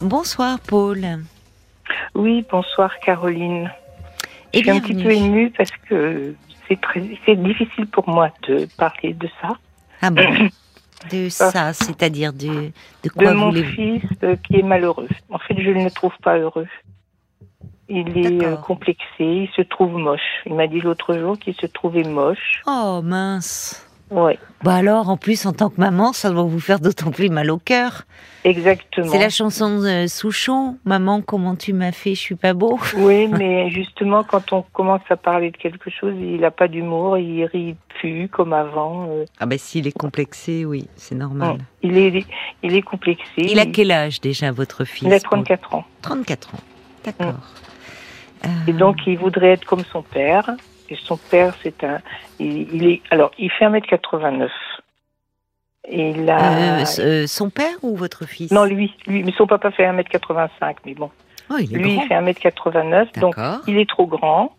Bonsoir Paul. Oui, bonsoir Caroline. Et Je suis un petit peu émue parce que c'est très, c'est difficile pour moi de parler de ça. Ah bon De ça, c'est-à-dire de, de De quoi mon voulez-vous? fils euh, qui est malheureux. En fait, je ne le trouve pas heureux. Il est euh, complexé, il se trouve moche. Il m'a dit l'autre jour qu'il se trouvait moche. Oh mince. Ouais, Bah alors, en plus, en tant que maman, ça doit vous faire d'autant plus mal au cœur. exactement. C'est la chanson de Souchon. Maman, comment tu m'as fait, je suis pas beau. Oui, mais justement, quand on commence à parler de quelque chose, il n'a pas d'humour, il rit plus comme avant. euh, Ah bah s'il est complexé, oui, c'est normal. il est, il est complexé. Il a quel âge déjà, votre fils Il a Paul 34 ans. 34 ans. D'accord. Et donc, il voudrait être comme son père. Et son père, c'est un. Il, il est. Alors, il fait 1m89. Et il a. Euh, euh, son père ou votre fils? Non, lui, lui. Mais son papa fait 1m85. Mais bon. Oh, il est Lui, grand. il fait 1m89. Donc, il est trop grand.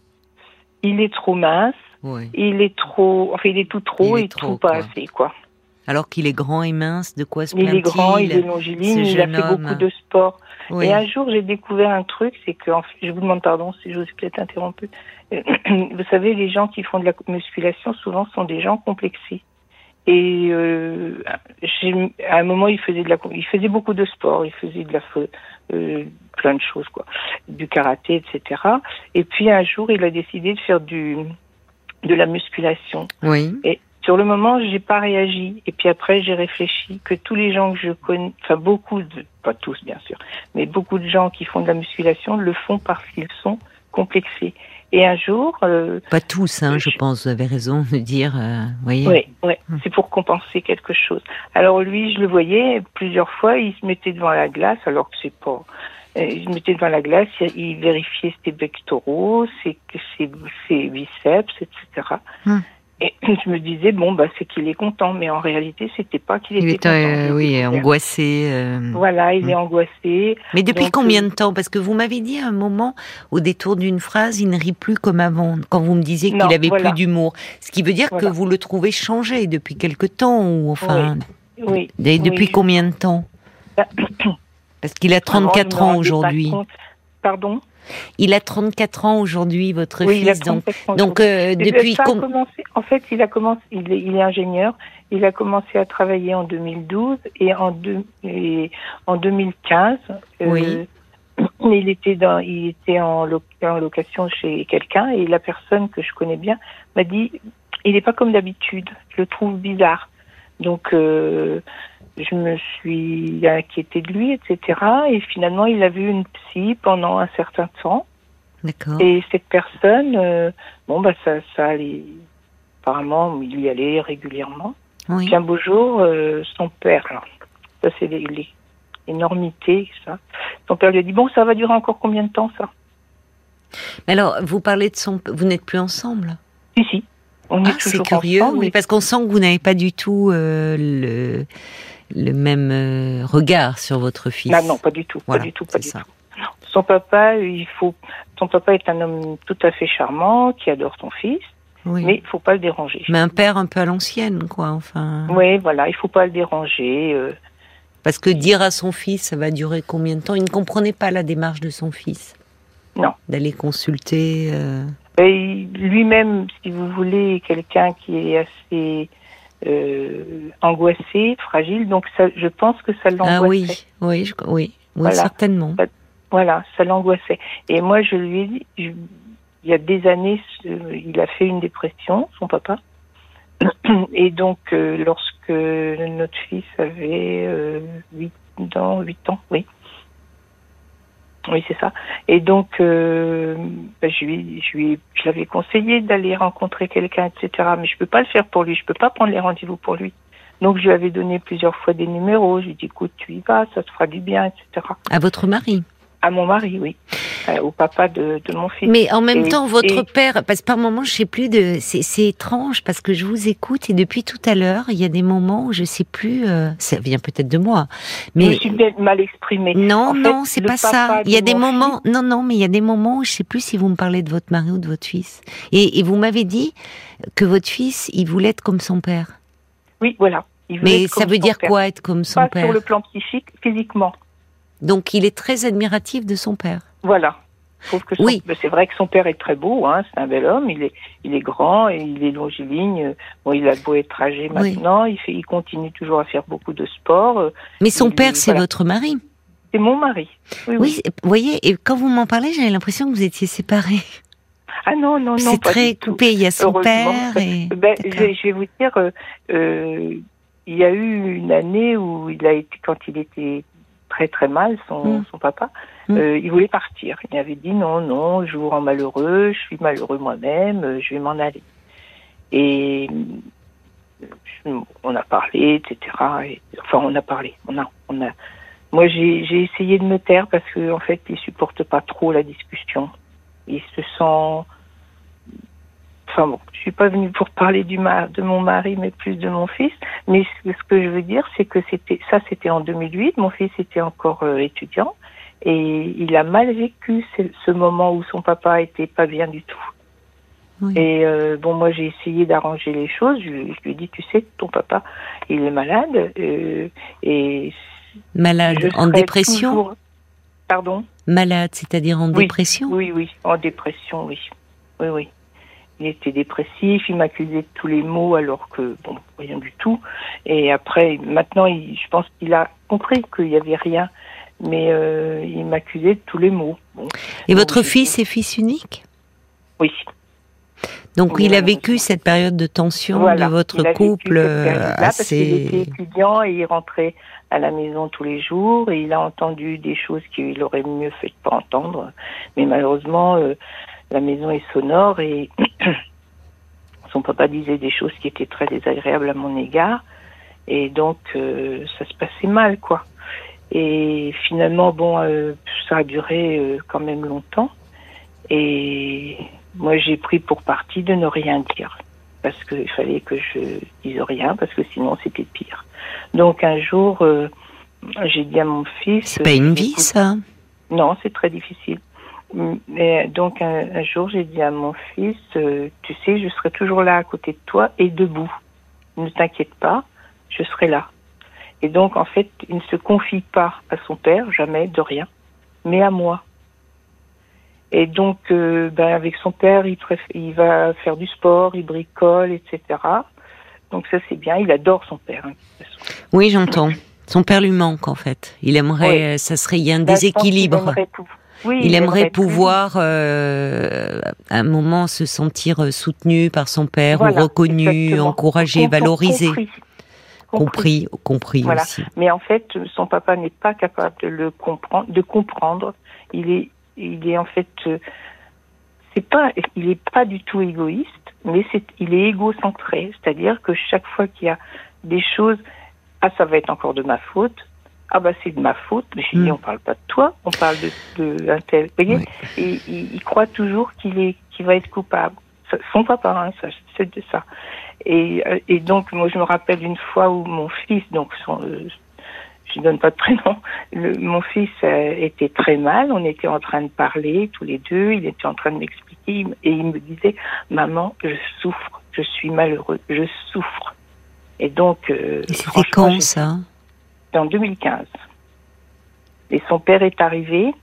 Il est trop mince. Ouais. Il est trop. Enfin, il est tout trop Il est et trop, tout pas quoi. assez, quoi. Alors qu'il est grand et mince, de quoi se Il plaint-il est grand, il est longiligne, il a fait homme? beaucoup de sport. Oui. Et un jour, j'ai découvert un truc, c'est que, en fait, je vous demande pardon si je vous ai peut-être interrompu. Euh, Vous savez, les gens qui font de la musculation, souvent, sont des gens complexés. Et euh, à un moment, il faisait de la, il faisait beaucoup de sport, il faisait de la, euh, plein de choses, quoi, du karaté, etc. Et puis un jour, il a décidé de faire du, de la musculation. Oui. Sur le moment, j'ai pas réagi. Et puis après, j'ai réfléchi que tous les gens que je connais, enfin beaucoup de, pas tous bien sûr, mais beaucoup de gens qui font de la musculation le font parce qu'ils sont complexés. Et un jour, euh, Pas tous, hein, je Je- pense. Vous avez raison de dire. euh, voyez. ouais, ouais, Hmm. c'est pour compenser quelque chose. Alors lui, je le voyais plusieurs fois, il se mettait devant la glace, alors que c'est pas. euh, Il se mettait devant la glace, il vérifiait ses pectoraux, ses, ses, ses biceps, etc. Et je me disais bon bah c'est qu'il est content, mais en réalité c'était pas qu'il était, euh, content. J'ai oui, angoissé. euh. Voilà, il est angoissé. Mais depuis Donc, combien euh, de temps? Parce que vous m'avez dit à un moment, au détour d'une phrase, il ne rit plus comme avant. Quand vous me disiez qu'il avait voilà. plus d'humour, ce qui veut dire Voilà. que vous le trouvez changé depuis quelque temps, ou enfin, Oui. et depuis oui. combien de temps? Parce qu'il a Vraiment, 34 je me ans aujourd'hui. Pardon? Il a 34 ans aujourd'hui, votre Oui, il a fils. Donc, 37 ans. donc euh, depuis com- commencé, en fait, il a commencé, il est, il est ingénieur. Il a commencé à travailler en 2012 et en, deux, et en 2015, euh, il était dans, il était en, lo- en location chez quelqu'un et la personne que je connais bien m'a dit, il n'est pas comme d'habitude. Je le trouve bizarre. Donc, euh, je me suis inquiétée de lui, etc. Et finalement, il a vu une psy pendant un certain temps. D'accord. Et cette personne, euh, bon, bah, ça, ça allait. Apparemment, il y allait régulièrement. Oui. Puis un beau jour, euh, son père, alors, ça c'est énormités, ça. Son père lui a dit Bon, ça va durer encore combien de temps, ça? Mais alors, vous parlez de son. Vous n'êtes plus ensemble? Si, si. On Ah, est c'est toujours curieux, ensemble, oui, mais- parce qu'on sent que vous n'avez pas du tout euh, le, le même euh, regard sur votre fils. Ah non, pas du tout, Voilà, pas du tout, pas du ça. tout. Non. Son papa, il faut. Son papa est un homme tout à fait charmant, qui adore son fils, Oui. mais il faut pas le déranger. Mais un père un peu à l'ancienne, quoi, enfin. Oui, voilà, il faut pas le déranger. euh, Parce que dire à son fils, ça va durer combien de temps? Il ne comprenait pas la démarche de son fils. Non. D'aller consulter. euh, lui-même, si vous voulez, quelqu'un qui est assez euh, angoissé, fragile. Donc, ça, je pense que ça l'angoissait. Ah oui, oui, je- oui, oui, Voilà. certainement. Voilà, ça l'angoissait. Et moi, je lui ai dit, je- il y a des années, il a fait une dépression, son papa. Et donc, euh, lorsque notre fils avait euh, 8 ans, 8 ans, oui. Oui, c'est ça. Et donc, euh, ben, je lui, je lui, je l'avais conseillé d'aller rencontrer quelqu'un, etc. Mais je peux pas le faire pour lui. Je peux pas prendre les rendez-vous pour lui. Donc, je lui avais donné plusieurs fois des numéros. Je lui ai dit, écoute, tu y vas, ça te fera du bien, etc. À votre mari. À mon mari, oui. Euh, au papa de, de mon fils. Mais en même Et- temps, votre et- père, parce que par moments, je sais plus de, c'est étrange parce que je vous écoute et depuis tout à l'heure, il y a des moments où je sais plus, euh, ça vient peut-être de moi, je me mais suis mal exprimée. non, En non, c'est pas ça. Il y a des moments, non, non, mais il y a des moments où je sais plus si vous me parlez de votre mari ou de votre fils. Et, et vous m'avez dit que votre fils, il voulait être comme son père. Oui, voilà. Il Mais ça veut dire père. quoi être comme son Pas père sur le plan psychique, physiquement. Donc il est très admiratif de son père. Voilà. Sauf que son- Oui. c'est vrai que son père est très beau, hein, c'est un bel homme, il est, il est grand et il est longiligne. Bon, il a beau être âgé Oui. maintenant, il, fait, il continue toujours à faire beaucoup de sport. Mais son Il- père, c'est voilà. votre mari. C'est mon mari. Oui, vous voyez, et quand vous m'en parlez, j'avais l'impression que vous étiez séparés. Ah non, non, non, C'est très tout. coupé. Il y a son père et. Ben, je, D'accord. vais- je vais vous dire, euh, euh, il y a eu une année où il a été, quand il était très très mal, son, Mm. son papa, Mm. euh, il voulait partir. Il avait dit non, non, je vous rends malheureux, je suis malheureux moi-même, euh, je vais m'en aller. Et euh, on a parlé, etc. Et- enfin, on a parlé. On a, on a. Moi, j'ai j'ai essayé de me taire parce que en fait, il supporte pas trop la discussion. Il se sent Enfin bon, je suis pas venue pour parler du ma- de mon mari, mais plus de mon fils. Mais ce ce que je veux dire, c'est que c'était ça, c'était en 2008. Mon fils était encore euh, étudiant et il a mal vécu ce, ce moment où son papa était pas bien du tout. Oui. Et euh, bon, moi j'ai essayé d'arranger les choses. Je, je lui ai dit, tu sais, ton papa, il est malade euh, et Malade, en dépression toujours- Pardon? Malade, c'est-à-dire en Oui, dépression Oui, oui, en dépression, oui. Oui, oui. Il était dépressif, il m'accusait de tous les maux alors que, bon, rien du tout. Et après, maintenant, il, je pense qu'il a compris qu'il n'y avait rien, mais euh, il m'accusait de tous les maux. Bon, Et votre fils est fils unique? Oui. Donc Oui, il a vécu cette période de tension Voilà. de votre Il couple période-là parce qu'il était assez. étudiant et il rentrait à la maison tous les jours et il a entendu des choses qu'il aurait mieux fait de pas entendre. Mais malheureusement, euh, la maison est sonore et son papa disait des choses qui étaient très désagréables à mon égard et donc euh, ça se passait mal quoi. Et finalement, bon, euh, ça a duré euh, quand même longtemps et moi j'ai pris pour parti de ne rien dire parce qu'il fallait que je dise rien, parce que sinon c'était pire. Donc un jour, j'ai dit à mon fils... C'est pas une vie, ça? Non, c'est très difficile. Mais donc un, un jour, j'ai dit à mon fils, euh, tu sais, je serai toujours là à côté de toi et debout. Ne t'inquiète pas, je serai là. Et donc en fait, il ne se confie pas à son père, jamais, de rien, mais à moi. Et donc, euh, ben, avec son père, il, il va faire du sport, il bricole, etc. Donc ça, c'est bien. Il adore son père. hein, de toute façon. Oui, j'entends. Son père lui manque, en fait. Il aimerait, Oui. euh, ça serait, il y a un Là, je pense qu'il déséquilibre. aimerait Oui, Il aimerait pouvoir, euh, à un moment, se sentir euh, soutenu par son père, Voilà, ou reconnu, exactement. encouragé, valorisé. compris. Compris, compris Voilà. aussi. Mais en fait, son papa n'est pas capable de le comprendre, de comprendre. Il est, il est en fait, euh, c'est pas, il est pas du tout égoïste, mais c'est, il est égocentré. C'est-à-dire que chaque fois qu'il y a des choses, ah ça va être encore de ma faute. Ah bah c'est de ma faute. Mais je dis Mm. on parle pas de toi, on parle de, de un tel. Vous voyez Oui. Et il, il croit toujours qu'il est, qu'il va être coupable. Son papa, hein, ça, c'est de ça. Et, euh, et donc, moi, je me rappelle une fois où mon fils, donc, son, euh, je ne donne pas de prénom, le, mon fils euh, était très mal. On était en train de parler tous les deux. Il était en train de m'expliquer et il me disait, maman, je souffre, je suis malheureux, je souffre. Et donc, euh, c'était quand, j'ai- ça? En 2015. Et son père est arrivé,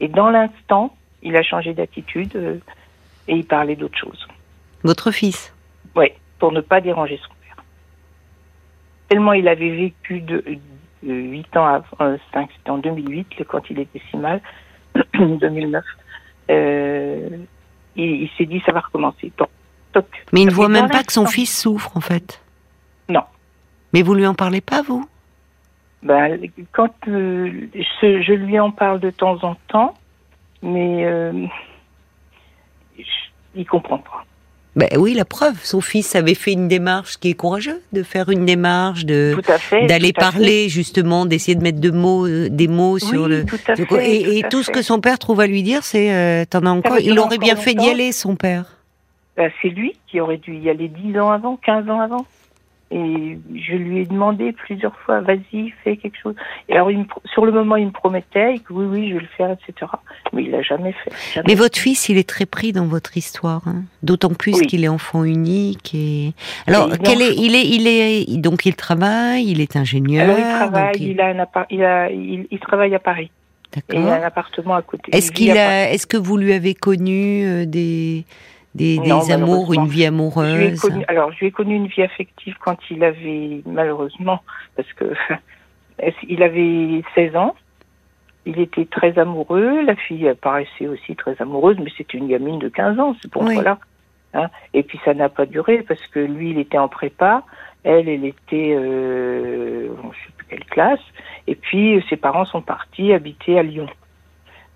et dans l'instant, il a changé d'attitude euh, et il parlait d'autre chose. Votre fils? Oui, pour ne pas déranger son père. Tellement il avait vécu de, de 8 ans avant, euh, 5, c'était en 2008, le- quand il était si mal, 2009, euh, il, il s'est dit ça va recommencer. Toc. Mais il ne voit même pas que son fils souffre, en fait. Non. Mais vous lui en parlez pas, vous? Ben, quand euh, je, je lui en parle de temps en temps, mais euh, je- il comprend pas. Ben oui, la preuve. Son fils avait fait une démarche qui est courageuse, de faire une démarche, de fait. d'aller parler justement, d'essayer de mettre de mots, euh, des mots sur le. tout à Donc, fait, et et tout, ce que son père trouve à lui dire, c'est euh, t'en as encore. Il aurait bien fait d'y aller, son père. Ben, c'est lui qui aurait dû y aller 10 ans avant, 15 ans avant. Et je lui ai demandé plusieurs fois, vas-y, fais quelque chose. Et alors, il me, sur le moment, il me promettait que oui, oui, je vais le faire, etc. Mais il l'a jamais fait. Jamais. Mais votre fils, il est très pris dans votre histoire, hein. d'autant plus Oui. qu'il est enfant unique. Et alors, quel est, il est, il est, donc il travaille, il est ingénieur. Alors, il travaille, donc il- il, a un appart, il, a, il, il travaille à Paris. Et il a un appartement à côté. Est-ce qu'il a, est-ce que vous lui avez connu euh, des, des, Non, des amours, une vie Je lui ai amoureuse connu, alors, je lui ai connu une vie affective quand il avait, malheureusement, parce que il avait 16 ans. Il était très amoureux. La fille paraissait aussi très amoureuse, mais c'était une gamine de 15 ans, c'est pour Oui. Hein. Et puis ça n'a pas duré parce que lui, il était en prépa. Elle, elle était, euh, bon, je sais plus quelle classe. Et puis ses parents sont partis habiter à Lyon.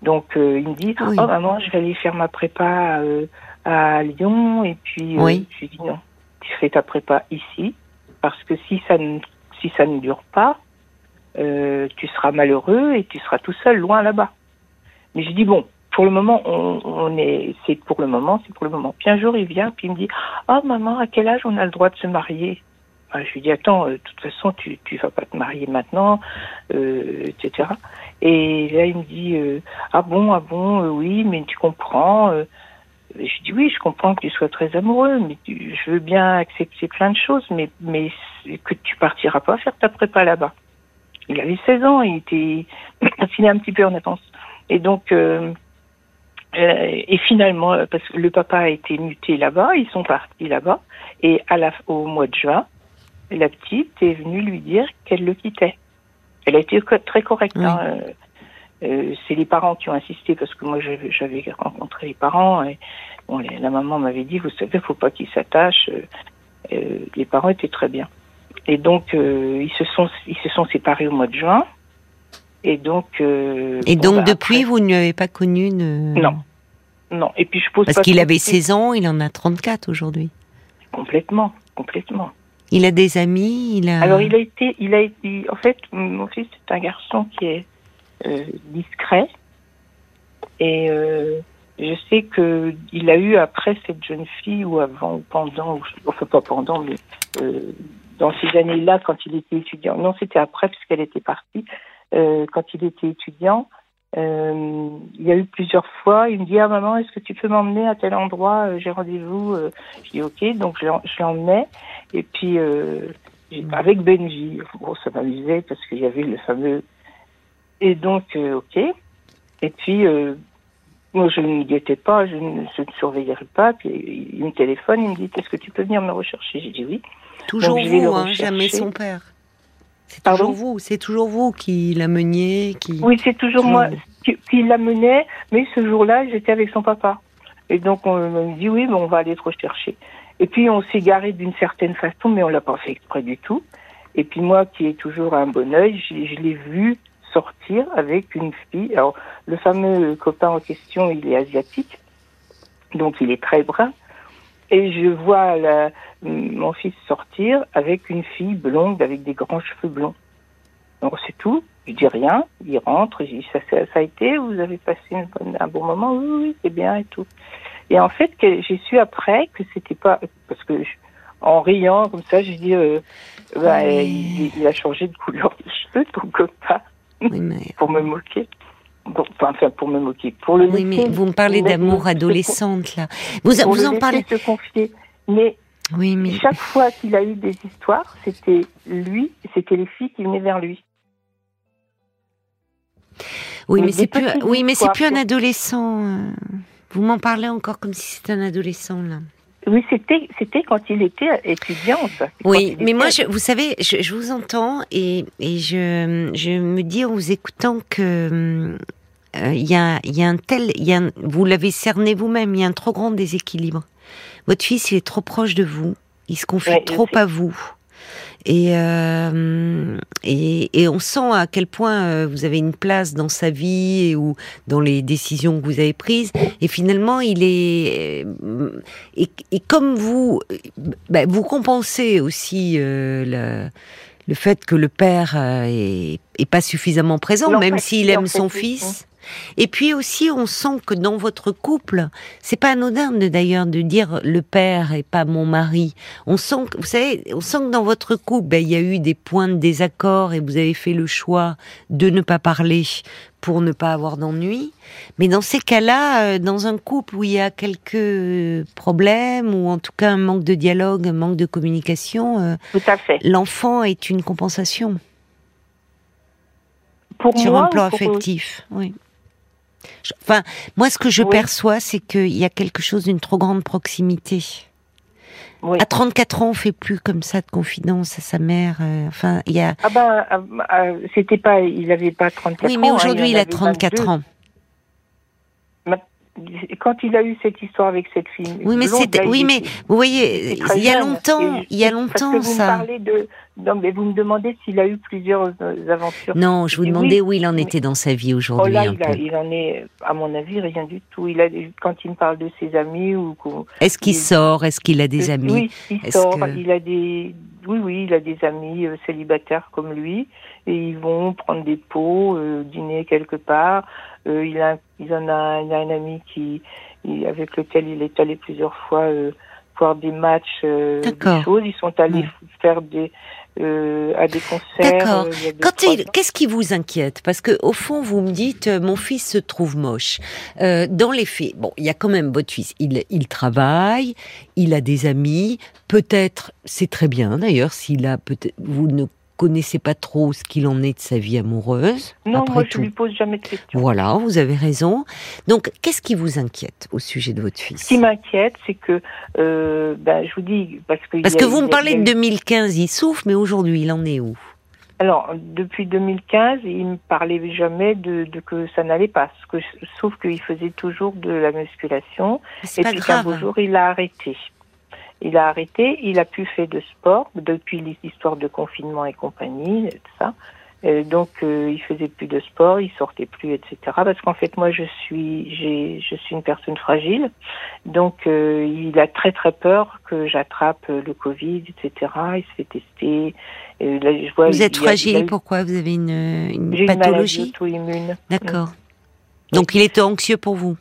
Donc euh, il me dit, Oui. oh maman, je vais aller faire ma prépa euh, à Lyon. Et puis euh, Oui. je lui dis non, tu fais ta prépa ici parce que si ça ne, si ça ne dure pas, euh, tu seras malheureux et tu seras tout seul loin là-bas. Mais je dis bon, pour le moment, on, on est, c'est pour le moment, c'est pour le moment. Puis un jour, il vient, puis il me dit, ah maman, à quel âge on a le droit de se marier? Ah, Je lui dis, attends, euh, de toute façon, tu tu vas pas te marier maintenant, euh, etc. Et là, il me dit, euh, ah bon, ah bon, euh, oui, mais tu comprends. Je dis oui, je comprends que tu sois très amoureux, mais tu- je veux bien accepter plein de choses, mais que tu partiras pas faire ta prépa là-bas. Il avait 16 ans, il était il est un petit peu en avance. Et donc euh, euh, et finalement euh, parce que le papa a été muté là-bas, ils sont partis là-bas et à la au mois de juin, la petite est venue lui dire qu'elle le quittait. Elle a été très correcte. Oui. hein, euh, c'est les parents qui ont insisté parce que moi j'avais rencontré les parents et bon, la maman m'avait dit vous savez faut pas qu'ils s'attachent. Euh, euh, les parents étaient très bien. Et donc euh, ils se sont ils se sont séparés au mois de juin. Et donc Et bon, donc bah, depuis, après- vous ne lui avez pas connu de... Non. non et puis je pose Parce qu'il avait de 16 ans, il en a 34 aujourd'hui. complètement complètement. Il a des amis, il a... Alors il a été, il a été, en fait, mon fils c'est un garçon qui est discret et euh, je sais que il a eu après cette jeune fille ou avant ou pendant, ou, enfin pas pendant, mais euh, dans ces années-là quand il était étudiant. Non, c'était après puisqu'elle était partie. Euh, quand il était étudiant, euh, il y a eu plusieurs fois. Il me dit ah maman, est-ce que tu peux m'emmener à tel endroit? Euh, J'ai rendez-vous. Euh, je dis ok, donc je l'emmenais. Et puis euh, j'ai- avec Benji, bon, ça m'amusait parce qu'il y avait le fameux. Et donc euh, ok. Et puis euh, moi je ne guettais pas, je ne, je ne surveillerai pas. Puis il, me téléphone, il me dit est-ce que tu peux venir me rechercher? J'ai dit oui. Toujours donc vous, hein, jamais son père. C'est toujours vous, c'est toujours vous qui l'ameniez, qui... Oui, c'est toujours moi qui, qui l'amenait, mais ce jour-là, j'étais avec son papa. Et donc, on me dit, oui, bon, on va aller te rechercher. Et puis, on s'est garé d'une certaine façon, mais on l'a pas fait exprès du tout. Et puis, moi, qui ai toujours un bon œil, je, je l'ai vu sortir avec une fille. Alors, le fameux copain en question, il est asiatique, donc il est très brun. Et je vois la- mon fils sortir avec une fille blonde, avec des grands cheveux blonds. Donc c'est tout. Je dis rien. Il rentre. Je dis ça, ça, ça a été? Vous avez passé une bonne- un bon moment? Oui, oui, c'est bien et tout. Et en fait, j'ai su après que c'était pas parce que je- en riant comme ça, j'ai dit euh, bah, Oui. il, il a changé de couleur de cheveux ton copain Oui, mais, pour me moquer. Enfin pour me moquer, pour le oui, mais vous me parlez d'amour adolescente, là. Vous, pour vous le en parlez... se confier. Mais Oui, mais... chaque fois qu'il a eu des histoires, c'était lui, c'était les filles qui venaient vers lui. Oui, Mais c'est plus, oui, mais c'est plus un adolescent. euh. Vous m'en parlez encore comme si c'était un adolescent là. Oui, c'était c'était quand il était étudiant, Oui, mais moi, je, vous savez, je, je vous entends et, et je, je me dis en vous écoutant que euh, il y, a, y a un tel, il y a un- vous l'avez cerné vous-même, il y a un trop grand déséquilibre. Votre fils, il est trop proche de vous, il se confie Ouais, trop à vous. Et, euh, et, et on sent à quel point euh, vous avez une place dans sa vie et, ou dans les décisions que vous avez prises. Et finalement, il est euh, et, et comme vous, euh, bah, vous compensez aussi euh, le, le fait que le père est, est pas suffisamment présent, même s'il aime son fils. Et puis aussi, on sent que dans votre couple, c'est pas anodin de d'ailleurs de dire le père et pas mon mari. On sent que, vous savez, on sent que dans votre couple, ben, il y a eu des points de désaccord et vous avez fait le choix de ne pas parler pour ne pas avoir d'ennui. Mais dans ces cas-là, euh, dans un couple où il y a quelques problèmes ou en tout cas un manque de dialogue, un manque de communication, euh, l'enfant est une compensation Pour sur moi, un plan affectif. Oui. Enfin, moi, ce que je Oui. perçois, c'est qu'il y a quelque chose d'une trop grande proximité. Oui. À 34 ans, on fait plus comme ça de confidence à sa mère. euh, enfin, il y a. Ah ben, c'était pas, il avait pas 34 ans. Oui, mais hein, aujourd'hui, il en a avait 34 22. ans. Quand il a eu cette histoire avec cette fille. Oui, mais il Oui, mais vous voyez, il y a longtemps, il y a parce longtemps que vous ça. Me parlez de, non, mais vous me demandez s'il a eu plusieurs euh, aventures. Non, je vous demandais oui, où il en mais- était dans sa vie Oh aujourd'hui là, un il, il en est, à mon avis, rien du tout. Il a, quand il me parle de ses amis ou Est-ce qu'il il- sort? Est-ce qu'il a des Euh, amis? Oui, il sort. que- Il a des, oui, oui, il a des amis euh, célibataires comme lui, et ils vont prendre des pots, euh, dîner quelque part. Euh, il a, il en a, il a un ami qui, il- avec lequel il est allé plusieurs fois euh, voir des matchs, des choses. Ils sont allés faire des, euh, à des concerts. D'accord. euh, Quand il- qu'est-ce qui vous inquiète? Parce que au fond, vous me dites, euh, mon fils se trouve moche. Dans les faits, bon, il y a quand même votre fils. Il, il travaille, il a des amis. Peut-être, c'est très bien d'ailleurs, s'il a peut-être, vous ne connaissez pas trop ce qu'il en est de sa vie amoureuse. Non, après moi, je tout. lui pose jamais de questions. Voilà, vous avez raison. Donc, qu'est-ce qui vous inquiète au sujet de votre Ce fils qui m'inquiète, c'est que, euh, ben, je vous dis, parce que. Parce que vous me parlez de a eu- 2015, il souffre, mais aujourd'hui, il en est où? Alors, depuis 2015, il me parlait jamais de, de que ça n'allait pas. Ce que, sauf qu'il faisait toujours de la musculation. Et puis grave. beau jour, il a arrêté. Il a arrêté, il a plus fait de sport depuis les histoires de confinement et compagnie, et tout ça. Euh, donc, euh, il faisait plus de sport, il sortait plus, etc. Parce qu'en fait, moi, je suis, j'ai, je suis une personne fragile. Donc, euh, il a très très peur que j'attrape euh, le Covid, etc. Il se fait tester. Et là, je vois, Vous êtes a- fragile, eu- pourquoi Vous avez une, une J'ai une maladie pathologie? auto-immune. D'accord. Donc, il était anxieux pour vous?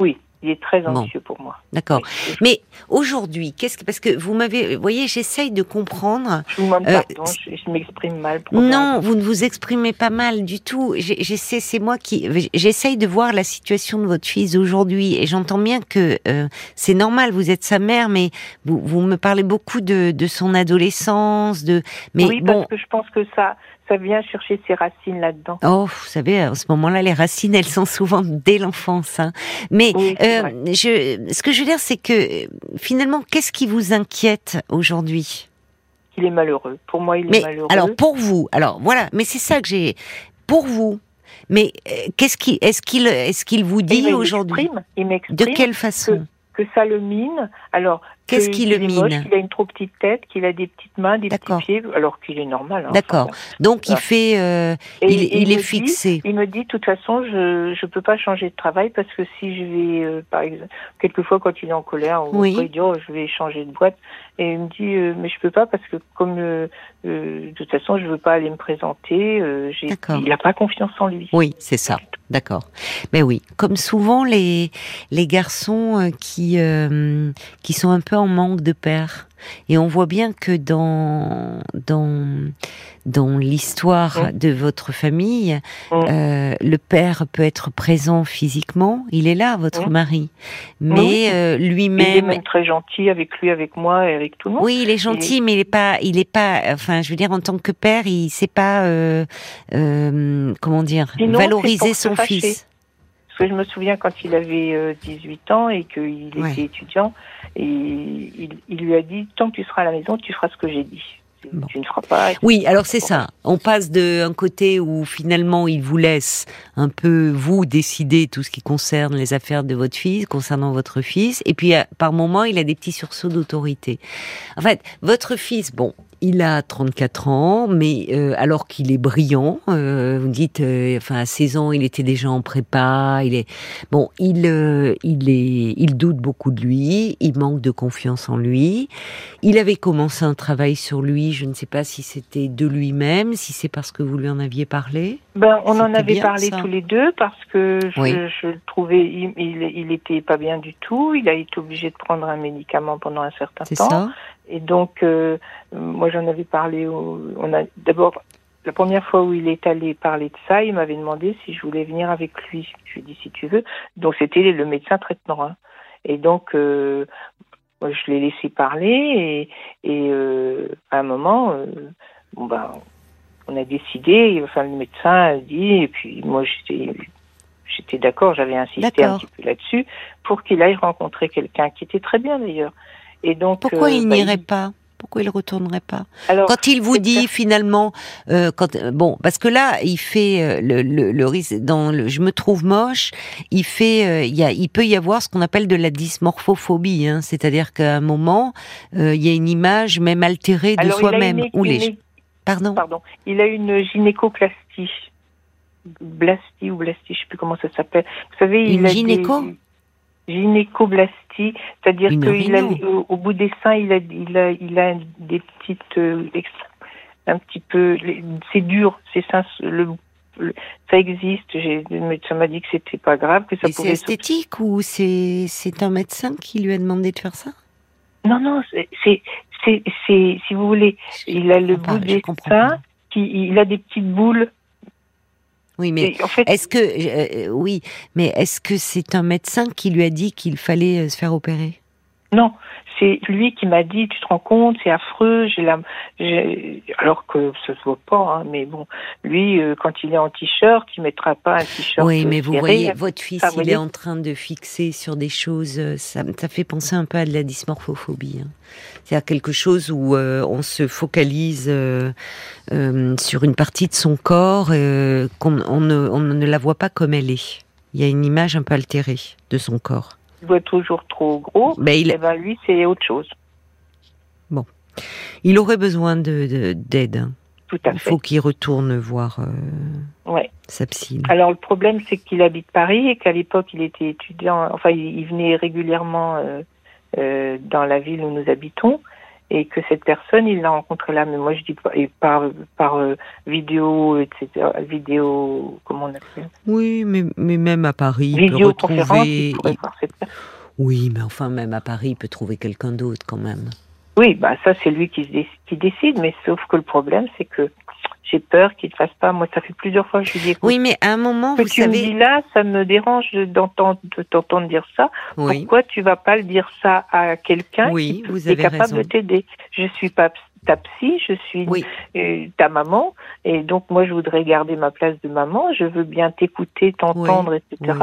Oui, il est très Bon. anxieux pour moi. D'accord. Oui. Mais aujourd'hui, qu'est-ce que parce que vous m'avez, vous voyez, j'essaye de comprendre. Je vous Euh, pardon, je, je m'exprime mal. Non, vous ne vous exprimez pas mal du tout. J'essaie, c'est moi qui, j'essaye de voir la situation de votre fils aujourd'hui, et j'entends bien que euh, c'est normal. Vous êtes sa mère, mais vous, vous me parlez beaucoup de, de son adolescence, de. Mais oui, bon, parce que je pense que ça, ça vient chercher ses racines là-dedans. Oh, vous savez, à ce moment-là, les racines, elles sont souvent dès l'enfance. hein. Mais Oui, euh, je, ce que je veux dire, c'est que finalement, qu'est-ce qui vous inquiète aujourd'hui? Il est malheureux. Pour moi, il est malheureux. alors pour vous, alors voilà, mais c'est ça que j'ai pour vous. Mais euh, qu'est-ce qui, est-ce qu'il, est-ce qu'il vous dit il aujourd'hui? De quelle façon? que ça le mine. Alors, Qu'est-ce que- qui le mine Qu'il a une trop petite tête, qu'il a des petites mains, des petits pieds, alors qu'il est normal. hein, D'accord. enfin, Donc il fait, euh, Et- il, et il est dit- fixé. Il me dit, de toute façon, je je peux pas changer de travail parce que si je vais, euh, par exemple, quelquefois quand il est en colère, on Oui. dire, oh, je vais changer de boîte. Et il me dit, euh, mais je peux pas parce que comme euh, euh, de toute façon, je veux pas aller me présenter. euh, il a pas confiance en lui. Oui, c'est ça. D'accord. Mais oui, comme souvent les les garçons qui euh, qui sont un peu en manque de père. Et on voit bien que dans dans dans l'histoire Mm. de votre famille, Mm. euh, le père peut être présent physiquement. Il est là, votre Mm. mari, Oui. mais euh, Il est lui-même. même très gentil avec lui, avec moi et avec tout le monde. Oui, il est gentil, mais il est pas, il est pas. Enfin, je veux dire, en tant que père, il sait pas, euh, comment dire, Sinon, valoriser son fils. Parce que je me souviens quand il avait euh, 18 ans et qu'il Ouais. était étudiant, et il, il lui a dit tant que tu seras à la maison, tu feras ce que j'ai dit. Bon. Tu ne feras pas. Oui, alors c'est ça. On passe d'un côté où finalement il vous laisse un peu vous décider tout ce qui concerne les affaires de votre fils, concernant votre fils, et puis euh, par moment il a des petits sursauts d'autorité. En fait, votre fils, bon, il a 34 ans, mais euh, alors qu'il est brillant, euh, vous dites, euh, enfin à 16 ans il était déjà en prépa, il est bon, il il est, il doute beaucoup de lui, il manque de confiance en lui. Il avait commencé un travail sur lui Je ne sais pas si c'était de lui-même, si c'est parce que vous lui en aviez parlé. Ben, on en avait bien, parlé ça. tous les deux parce que je, Oui. je le trouvais, il, il, il était pas bien du tout. Il a été obligé de prendre un médicament pendant un certain C'est temps. ça Et donc, euh, moi, j'en avais parlé. Au, on a d'abord la première fois où il est allé parler de ça, il m'avait demandé si je voulais venir avec lui. Je lui ai dit si tu veux. Donc, c'était le médecin traitement. hein. Et donc, euh, moi, je l'ai laissé parler et, et euh, à un moment, euh, bon ben, on a décidé. Enfin, le médecin a dit et puis moi, j'étais J'étais d'accord, j'avais insisté un petit peu là-dessus pour qu'il aille rencontrer quelqu'un qui était très bien d'ailleurs. Et donc Pourquoi euh, il bah, n'irait pas? Pourquoi il retournerait pas Alors, Quand il vous dit clair. finalement, euh, quand euh, bon, parce que là, il fait euh, le, le, dans le, je me trouve moche. Il fait, euh, il y a, il peut y avoir ce qu'on appelle de la dysmorphophobie, hein, c'est-à-dire qu'à un moment, euh, il y a une image même altérée de soi-même. une- Ou les, une- pardon. pardon, il a une gynécoplastie. Blastie ou blastie, je sais plus comment ça s'appelle. Vous savez, Une il a gynéco des gynécoblastie, c'est-à-dire qu'il a au, au bout des seins, il a il a il a des petites euh, un petit peu c'est dur, ces seins le, le- ça existe, le médecin m'a dit que c'était pas grave, que ça Et c'est pouvait esthétique ou c'est c'est un médecin qui lui a demandé de faire ça? Non, non, c'est, c'est, c'est, c'est- si vous voulez, il a le bout pas, des seins, qui, il a des petites boules. Oui, mais Et en fait, est-ce que euh, oui, mais est-ce que c'est un médecin qui lui a dit qu'il fallait euh, se faire opérer? Non, c'est lui qui m'a dit, tu te rends compte, c'est affreux, j'ai la, j'ai- alors que ça se voit pas, hein, mais bon, lui, euh, quand il est en t-shirt, il mettra pas un t-shirt. Oui, euh, mais vous voyez, votre fils, Ah, il voyez. est en train de fixer sur des choses, euh, ça, ça fait penser un peu à de la dysmorphophobie. hein. C'est-à-dire quelque chose où euh, on se focalise euh, sur une partie de son corps, qu'on on ne, on ne la voit pas comme elle est. Il y a une image un peu altérée de son corps. Il être toujours trop gros. Ben, il, Et ben lui, c'est autre chose. il aurait besoin de de- d'aide. hein. Tout à Il fait. faut qu'il retourne voir euh, Ouais. sa psy. Alors le problème, c'est qu'il habite Paris et qu'à l'époque, il était étudiant. Enfin, il, il venait régulièrement euh, euh, dans la ville où nous habitons et que cette personne, il l'a rencontrée là. Mais moi, je dis pas et par par euh, vidéo, etc. Vidéo, comment on appelle Oui, mais, mais même à Paris, il peut retrouver. il pourrait voir cette. Oui, mais enfin, même à Paris, il peut trouver quelqu'un d'autre quand même. Oui, bah ça, c'est lui qui, se dé- qui décide. Mais sauf que le problème, c'est que j'ai peur qu'il ne fasse pas. Moi, ça fait plusieurs fois que je lui dis. Oui, mais à un moment, que vous tu me dis savez. là, ça me dérange d'entendre de t'entendre dire ça. Oui, Pourquoi tu vas pas le dire ça à quelqu'un oui, qui vous est capable raison. de t'aider? Je suis pas ta psy, je suis Oui, euh, ta maman, et donc moi je voudrais garder ma place de maman. Je veux bien t'écouter, t'entendre, etc.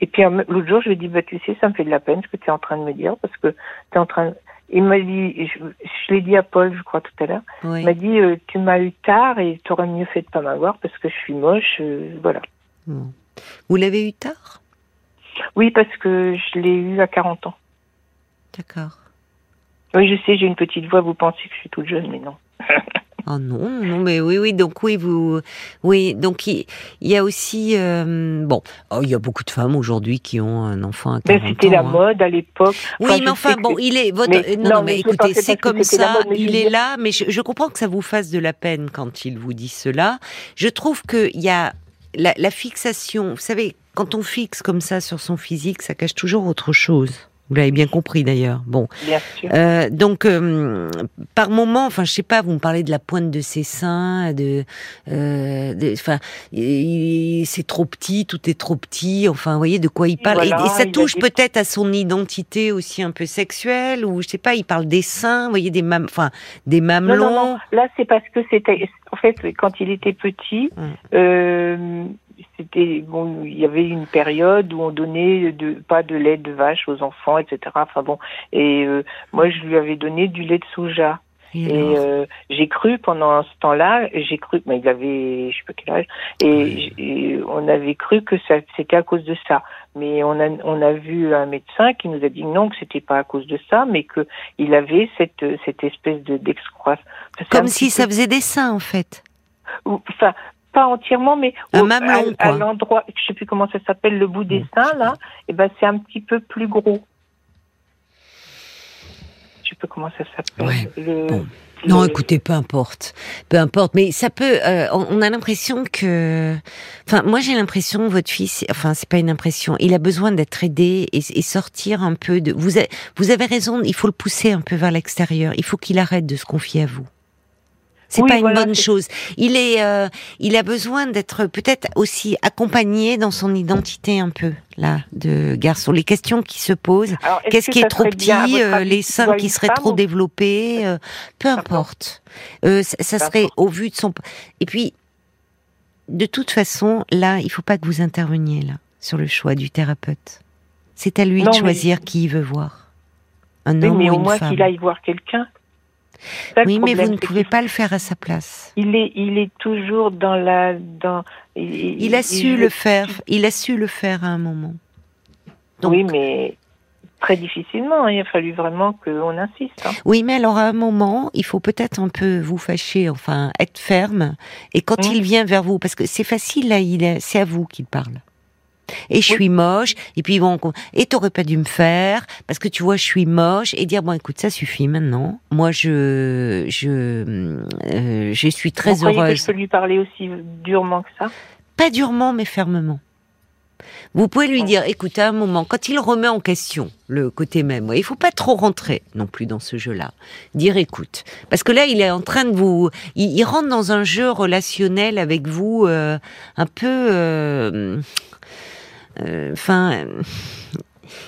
Et puis l'autre jour, je lui ai dit, bah, tu sais, ça me fait de la peine ce que tu es en train de me dire, parce que tu es en train. Il m'a dit, je, je l'ai dit à Paul, je crois tout à l'heure. oui. Il m'a dit, euh, tu m'as eu tard et tu aurais mieux fait de pas m'avoir parce que je suis moche, euh, voilà. Bon. Vous l'avez eu tard? Oui, parce que je l'ai eu à 40 ans. D'accord. Oui, je sais, j'ai une petite voix, vous pensez que je suis toute jeune, mais non. Oh non, non, mais oui, oui, donc oui, vous, oui, donc il, y a aussi, euh, bon, oh, il y a beaucoup de femmes aujourd'hui qui ont un enfant à 40 Ben, c'était la hein. mode à l'époque. Oui, Enfin, mais enfin, bon, il est votre. Mais- euh, non, non, non, mais mais écoutez, c'est comme ça. mode, mais il est là, mais je, je comprends que ça vous fasse de la peine quand il vous dit cela. Je trouve que il y a la, la fixation. Vous savez, quand on fixe comme ça sur son physique, ça cache toujours autre chose. Vous l'avez bien compris d'ailleurs. Bon, Bien sûr. euh, donc euh, par moment, enfin, je sais pas, vous me parlez de la pointe de ses seins, de, euh, enfin, c'est trop petit, tout est trop petit. Enfin, vous voyez de quoi il parle. Et- Voilà, et, ça touche peut-être à son identité aussi un peu sexuelle, ou je sais pas, il parle des seins, vous voyez des mam, enfin, des Non, mamelons. non, non. Là, c'est parce que c'était. En fait, quand il était petit, Mm. C'était bon. Il y avait une période où on donnait de, pas de lait de vache aux enfants, etc. Enfin bon. Et euh, moi, je lui avais donné du lait de soja. Et euh, j'ai cru pendant ce temps-là, j'ai cru, mais il avait, je sais pas quel âge, et, et on avait cru que ça, c'était à cause de ça. Mais on a, on a vu un médecin qui nous a dit non, que c'était pas à cause de ça, mais que il avait cette, cette espèce de d'excroissance. Comme si ça faisait des seins en fait. enfin, pas entièrement, mais au- mamelon, à, l'endroit, je sais plus comment ça s'appelle, le bout des seins là, et ben c'est un petit peu plus gros. Je sais pas comment ça s'appelle. Ouais, Le- bon. Non, écoutez, peu importe, peu importe. Mais ça peut. Euh, on a l'impression que. Enfin, moi, j'ai l'impression votre fils. Enfin, c'est pas une impression. Il a besoin d'être aidé et, et, sortir un peu de. Vous avez raison. Il faut le pousser un peu vers l'extérieur. Il faut qu'il arrête de se confier à vous. C'est pas une bonne chose. Il est, euh, il a besoin d'être peut-être aussi accompagné dans son identité un peu là de garçon. Les questions qui se posent. Qu'est-ce qui est trop petit euh, Les seins qui seraient trop développés euh, Peu importe. ça, serait au vu de son. Et puis, de toute façon, là, il faut pas que vous interveniez là sur le choix du thérapeute. C'est à lui de choisir qui il veut voir. Un homme mais ou au moins qu'il aille voir quelqu'un oui, mais vous ne pouvez pas le faire à sa place. Il est, il est toujours dans la, dans. Il, a su le faire. Il a su le faire à un moment. oui, mais très difficilement. Hein. Il a fallu vraiment qu'on insiste. Hein. Oui, mais alors à un moment, il faut peut-être un peu vous fâcher, enfin être ferme. Et quand mmh. il vient vers vous, parce que c'est facile là, c'est à vous qu'il parle et je suis moche. Et puis bon et t'aurais pas dû me faire parce que tu vois je suis moche. Et dire bon écoute ça suffit maintenant. Moi je je euh, je suis très heureuse. Que je peux lui parler aussi durement que ça? Pas durement mais fermement. Vous pouvez lui dire, écoute, à un moment, quand il remet en question le côté même, il faut pas trop rentrer non plus dans ce jeu-là. Dire, écoute, parce que là, il est en train de vous, il, rentre dans un jeu relationnel avec vous, euh, un peu, euh, euh, enfin.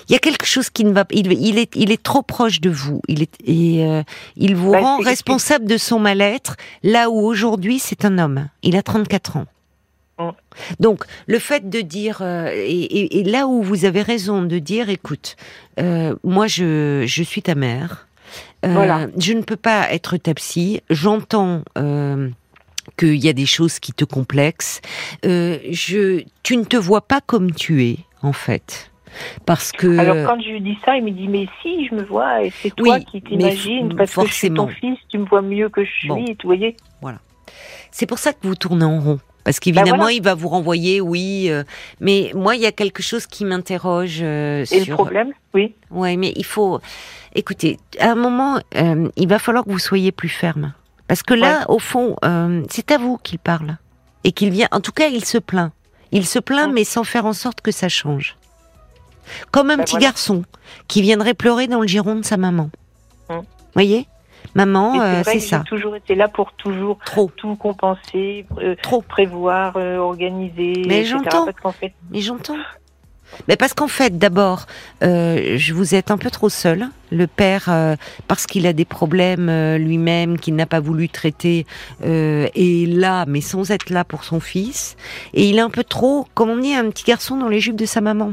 il y a quelque chose qui ne va pas. Il, est, il est trop proche de vous. Il est, et euh, il vous bah, rend responsable de son mal-être. Là où aujourd'hui c'est un homme. Il a 34 ans. Mm. Donc, le fait de dire, euh, et, là où vous avez raison de dire, écoute, moi je, je suis ta mère, je ne peux pas être ta psy, j'entends qu'il y a des choses qui te complexent. Euh, je, tu ne te vois pas comme tu es, en fait. Parce que. Alors quand je lui dis ça, il me dit mais si je me vois et c'est toi qui t'imagines parce que je suis ton fils, tu me vois mieux que je suis, vous voyez. Voilà. C'est pour ça que vous tournez en rond. Parce qu'évidemment, bah, il va vous renvoyer, oui. Euh, mais moi, il y a quelque chose qui m'interroge euh, sur. Et le problème, oui. Ouais, mais il faut. Écoutez, à un moment, il va falloir que vous soyez plus ferme. Parce que là, au fond, euh, c'est à vous qu'il parle. Et qu'il vient, en tout cas, il se plaint. Il se plaint, mais sans faire en sorte que ça change. Comme un ben petit garçon qui viendrait pleurer dans le giron de sa maman. Vous voyez? Maman, euh, c'est ça. Toujours été là pour toujours Trop. tout compenser, euh, Trop. prévoir, organiser. Mais j'entends. Mais j'entends. Mais parce qu'en fait, d'abord, euh, je vous êtes un peu trop seul. Le père, euh, parce qu'il a des problèmes euh, lui-même, qu'il n'a pas voulu traiter, est là, mais sans être là pour son fils. Et il est un peu trop, comme on dit, un petit garçon dans les jupes de sa maman.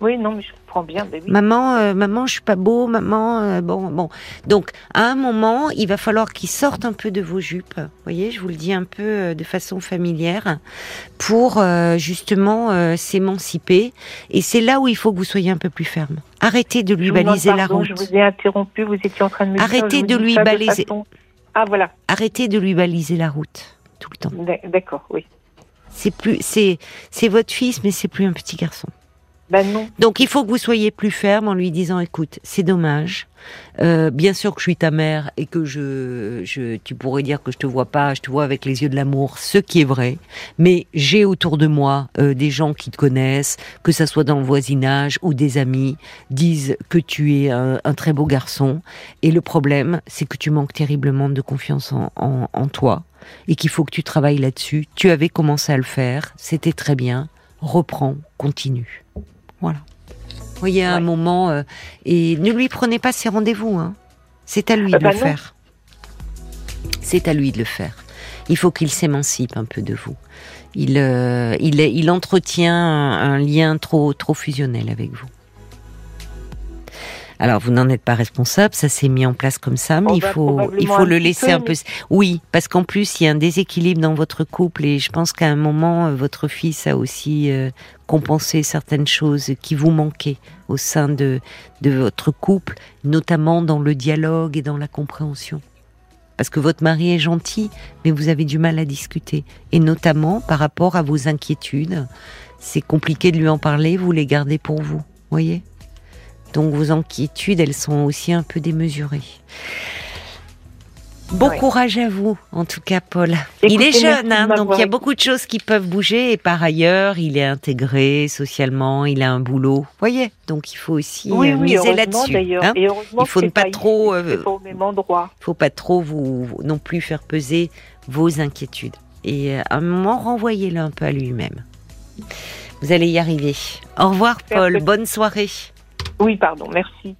Oui, non, mais je bien. Ben maman, euh, maman, je suis pas beau, maman, euh, bon, bon. Donc, à un moment, il va falloir qu'il sorte un peu de vos jupes. Vous voyez, je vous le dis un peu euh, de façon familière, pour justement s'émanciper. Et c'est là où il faut que vous soyez un peu plus ferme. Arrêtez de lui baliser la route. Je vous ai interrompu, vous étiez en train de me Arrêtez de lui baliser. Ah voilà. Arrêtez de lui baliser la route tout le temps. D'accord, oui. C'est plus, c'est, c'est votre fils, mais c'est plus un petit garçon. Ben non. Donc il faut que vous soyez plus ferme en lui disant écoute, c'est dommage. Euh, bien sûr que je suis ta mère et que je, je, tu pourrais dire que je te vois pas, je te vois avec les yeux de l'amour, ce qui est vrai. Mais j'ai autour de moi euh, des gens qui te connaissent, que ça soit dans le voisinage ou des amis, disent que tu es un, très beau garçon. Et le problème, c'est que tu manques terriblement de confiance en, en, en toi et qu'il faut que tu travailles là-dessus. Tu avais commencé à le faire, c'était très bien. Reprends, continue. Voilà. Vous voyez, un moment, euh, et ne lui prenez pas ses rendez-vous. Hein. C'est à lui euh, de le bah faire. C'est à lui de le faire. Il faut qu'il s'émancipe un peu de vous. Il, euh, il, il entretient un, un lien trop, trop fusionnel avec vous. Alors vous n'en êtes pas responsable, ça s'est mis en place comme ça, mais oh, il bah, faut il faut le laisser un peu. Oui, parce qu'en plus il y a un déséquilibre dans votre couple et je pense qu'à un moment euh, votre fils a aussi euh, compensé certaines choses qui vous manquaient au sein de de votre couple, notamment dans le dialogue et dans la compréhension. Parce que votre mari est gentil, mais vous avez du mal à discuter, et notamment par rapport à vos inquiétudes. C'est compliqué de lui en parler, vous les gardez pour vous, voyez? Donc vos inquiétudes, elles sont aussi un peu démesurées. Bon courage à vous, en tout cas, Paul. il est jeune, hein, donc il y a beaucoup de choses qui peuvent bouger. Et par ailleurs, il est intégré socialement, il a un boulot. Voyez Donc il faut aussi Oui, euh, oui, miser là-dessus. hein. Il faut ne pas trop, euh, c'est pas au même endroit. faut pas trop vous non plus faire peser vos inquiétudes. Et euh, à un moment, renvoyez-le un peu à lui-même. Vous allez y arriver. Au revoir. Paul. Bonne soirée. Oui, pardon, merci.